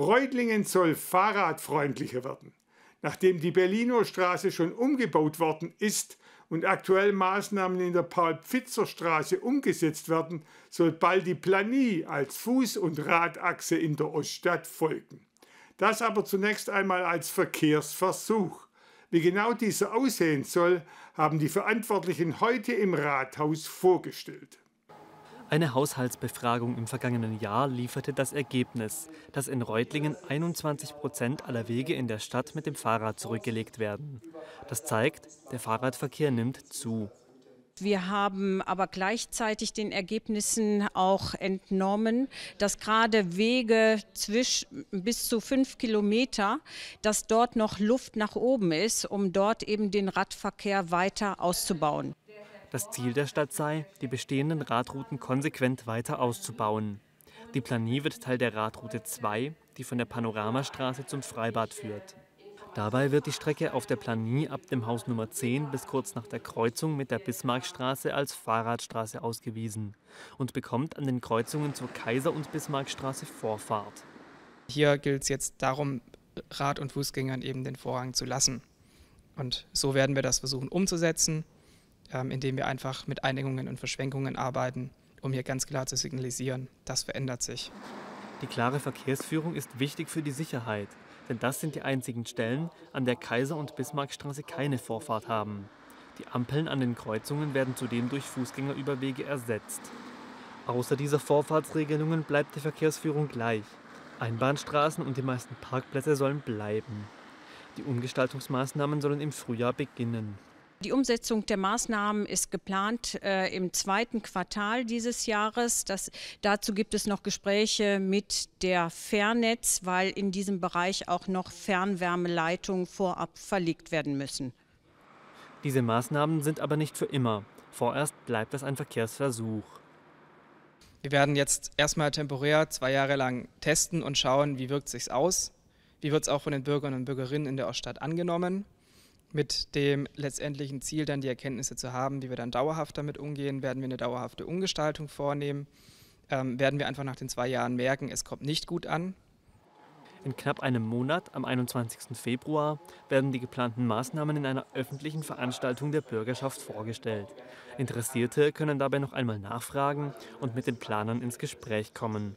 Reutlingen soll fahrradfreundlicher werden. Nachdem die Berliner Straße schon umgebaut worden ist und aktuell Maßnahmen in der Paul-Pfitzer-Straße umgesetzt werden, soll bald die Planie als Fuß- und Radachse in der Oststadt folgen. Das aber zunächst einmal als Verkehrsversuch. Wie genau dieser aussehen soll, haben die Verantwortlichen heute im Rathaus vorgestellt. Eine Haushaltsbefragung im vergangenen Jahr lieferte das Ergebnis, dass in Reutlingen 21 Prozent aller Wege in der Stadt mit dem Fahrrad zurückgelegt werden. Das zeigt, der Fahrradverkehr nimmt zu. Wir haben aber gleichzeitig den Ergebnissen auch entnommen, dass gerade Wege zwischen bis zu fünf Kilometer, dass dort noch Luft nach oben ist, um dort eben den Radverkehr weiter auszubauen. Das Ziel der Stadt sei, die bestehenden Radrouten konsequent weiter auszubauen. Die Planie wird Teil der Radroute 2, die von der Panoramastraße zum Freibad führt. Dabei wird die Strecke auf der Planie ab dem Haus Nummer 10 bis kurz nach der Kreuzung mit der Bismarckstraße als Fahrradstraße ausgewiesen und bekommt an den Kreuzungen zur Kaiser- und Bismarckstraße Vorfahrt. Hier gilt es jetzt darum, Rad- und Fußgängern eben den Vorrang zu lassen. Und so werden wir das versuchen umzusetzen. Ähm, indem wir einfach mit Einigungen und Verschwenkungen arbeiten, um hier ganz klar zu signalisieren, das verändert sich. Die klare Verkehrsführung ist wichtig für die Sicherheit, denn das sind die einzigen Stellen, an der Kaiser- und Bismarckstraße keine Vorfahrt haben. Die Ampeln an den Kreuzungen werden zudem durch Fußgängerüberwege ersetzt. Außer dieser Vorfahrtsregelungen bleibt die Verkehrsführung gleich. Einbahnstraßen und die meisten Parkplätze sollen bleiben. Die Umgestaltungsmaßnahmen sollen im Frühjahr beginnen. Die Umsetzung der Maßnahmen ist geplant äh, im zweiten Quartal dieses Jahres. Das, dazu gibt es noch Gespräche mit der Fernetz, weil in diesem Bereich auch noch Fernwärmeleitungen vorab verlegt werden müssen. Diese Maßnahmen sind aber nicht für immer. Vorerst bleibt das ein Verkehrsversuch. Wir werden jetzt erstmal temporär zwei Jahre lang testen und schauen, wie wirkt es sich aus. Wie wird es auch von den Bürgern und Bürgerinnen in der Oststadt angenommen mit dem letztendlichen Ziel, dann die Erkenntnisse zu haben, wie wir dann dauerhaft damit umgehen, werden wir eine dauerhafte Umgestaltung vornehmen, ähm, werden wir einfach nach den zwei Jahren merken, es kommt nicht gut an. In knapp einem Monat, am 21. Februar, werden die geplanten Maßnahmen in einer öffentlichen Veranstaltung der Bürgerschaft vorgestellt. Interessierte können dabei noch einmal nachfragen und mit den Planern ins Gespräch kommen.